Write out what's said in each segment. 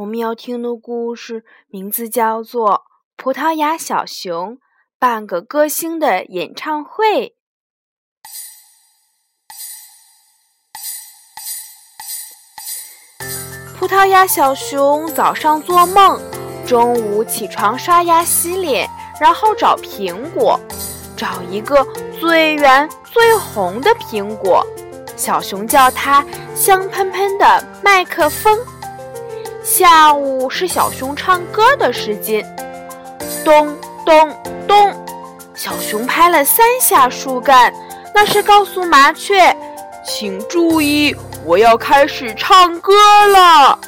我们要听的故事名字叫做《葡萄牙小熊半个歌星的演唱会》。葡萄牙小熊早上做梦，中午起床刷牙洗脸，然后找苹果，找一个最圆最红的苹果。小熊叫它香喷喷的麦克风。下午是小熊唱歌的时间，咚咚咚，小熊拍了三下树干，那是告诉麻雀，请注意。我要开始唱歌了。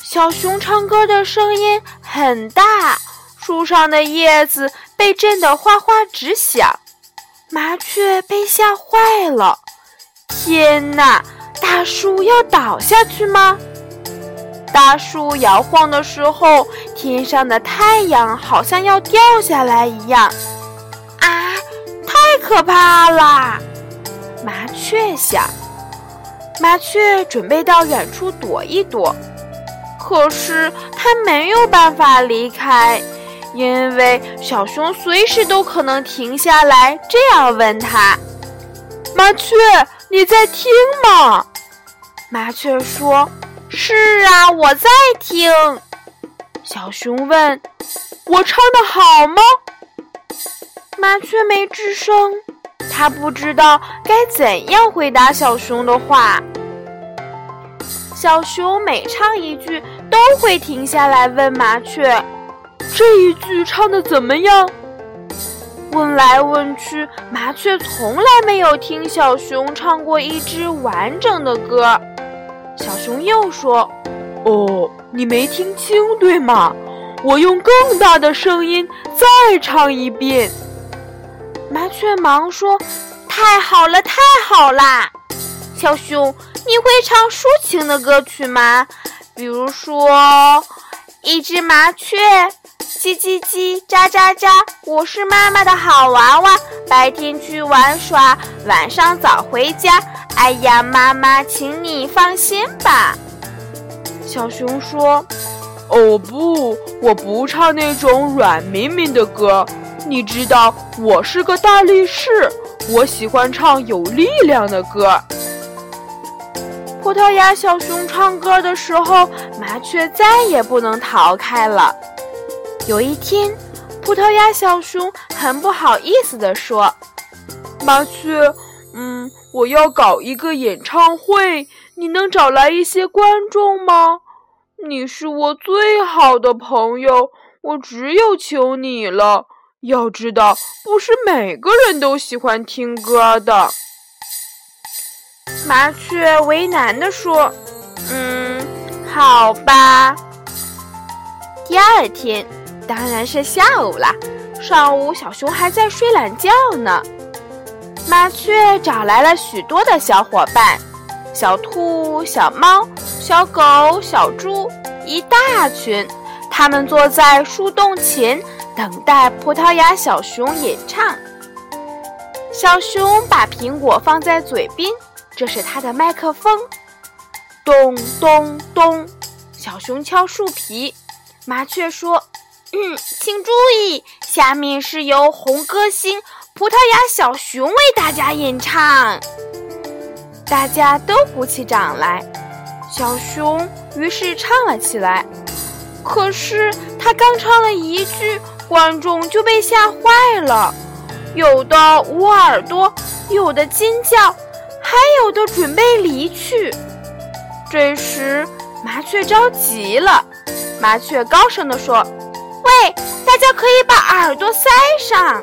小熊唱歌的声音很大，树上的叶子被震得哗哗直响，麻雀被吓坏了。天哪，大树要倒下去吗？大树摇晃的时候，天上的太阳好像要掉下来一样。啊，太可怕啦！麻雀想。麻雀准备到远处躲一躲，可是它没有办法离开，因为小熊随时都可能停下来，这样问它：“麻雀，你在听吗？”麻雀说：“是啊，我在听。”小熊问：“我唱的好吗？”麻雀没吱声。它不知道该怎样回答小熊的话。小熊每唱一句，都会停下来问麻雀：“这一句唱的怎么样？”问来问去，麻雀从来没有听小熊唱过一支完整的歌。小熊又说：“哦，你没听清对吗？我用更大的声音再唱一遍。”麻雀忙说：“太好了，太好啦！小熊，你会唱抒情的歌曲吗？比如说，一只麻雀，叽叽叽，喳喳喳，我是妈妈的好娃娃，白天去玩耍，晚上早回家。哎呀，妈妈，请你放心吧。”小熊说：“哦不，我不唱那种软绵绵的歌。”你知道我是个大力士，我喜欢唱有力量的歌。葡萄牙小熊唱歌的时候，麻雀再也不能逃开了。有一天，葡萄牙小熊很不好意思地说：“麻雀，嗯，我要搞一个演唱会，你能找来一些观众吗？你是我最好的朋友，我只有求你了。”要知道，不是每个人都喜欢听歌的。麻雀为难地说：“嗯，好吧。”第二天，当然是下午啦。上午，小熊还在睡懒觉呢。麻雀找来了许多的小伙伴：小兔、小猫、小狗、小猪，一大群。他们坐在树洞前。等待葡萄牙小熊演唱。小熊把苹果放在嘴边，这是它的麦克风。咚咚咚，小熊敲树皮。麻雀说：“嗯，请注意，下面是由红歌星葡萄牙小熊为大家演唱。”大家都鼓起掌来。小熊于是唱了起来。可是他刚唱了一句。观众就被吓坏了，有的捂耳朵，有的尖叫，还有的准备离去。这时，麻雀着急了。麻雀高声地说：“喂，大家可以把耳朵塞上。”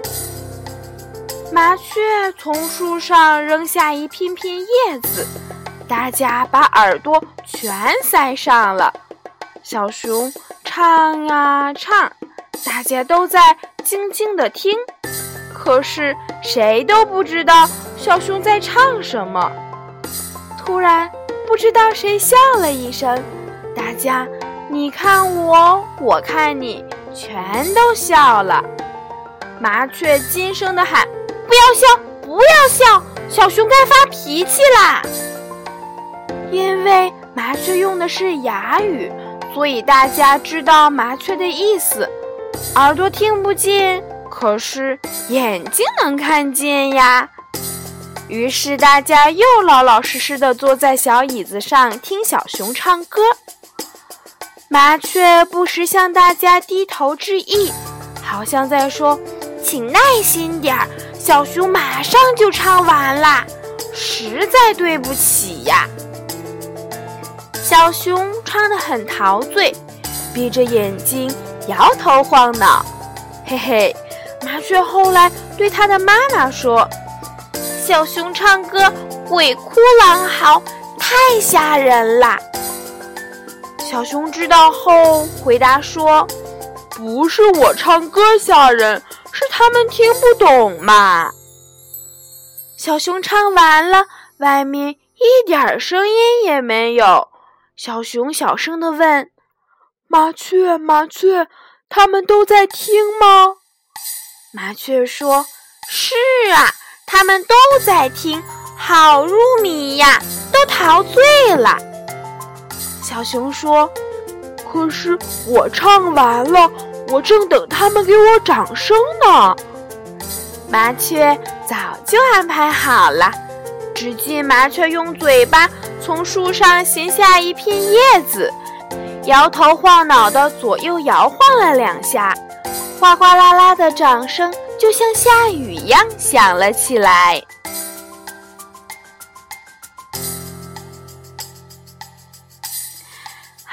麻雀从树上扔下一片片叶子，大家把耳朵全塞上了。小熊唱啊唱，大家都在静静的听，可是谁都不知道小熊在唱什么。突然，不知道谁笑了一声，大家你看我，我看你，全都笑了。麻雀惊声的喊：“不要笑，不要笑，小熊该发脾气啦！”因为麻雀用的是哑语。所以大家知道麻雀的意思，耳朵听不见，可是眼睛能看见呀。于是大家又老老实实的坐在小椅子上听小熊唱歌。麻雀不时向大家低头致意，好像在说：“请耐心点儿，小熊马上就唱完啦，实在对不起呀。”小熊唱得很陶醉，闭着眼睛摇头晃脑。嘿嘿，麻雀后来对他的妈妈说：“小熊唱歌鬼哭狼嚎，太吓人啦。”小熊知道后回答说：“不是我唱歌吓人，是他们听不懂嘛。”小熊唱完了，外面一点声音也没有。小熊小声地问：“麻雀，麻雀，他们都在听吗？”麻雀说：“是啊，他们都在听，好入迷呀，都陶醉了。”小熊说：“可是我唱完了，我正等他们给我掌声呢。”麻雀早就安排好了。只见麻雀用嘴巴从树上衔下一片叶子，摇头晃脑的左右摇晃了两下，哗哗啦啦的掌声就像下雨一样响了起来。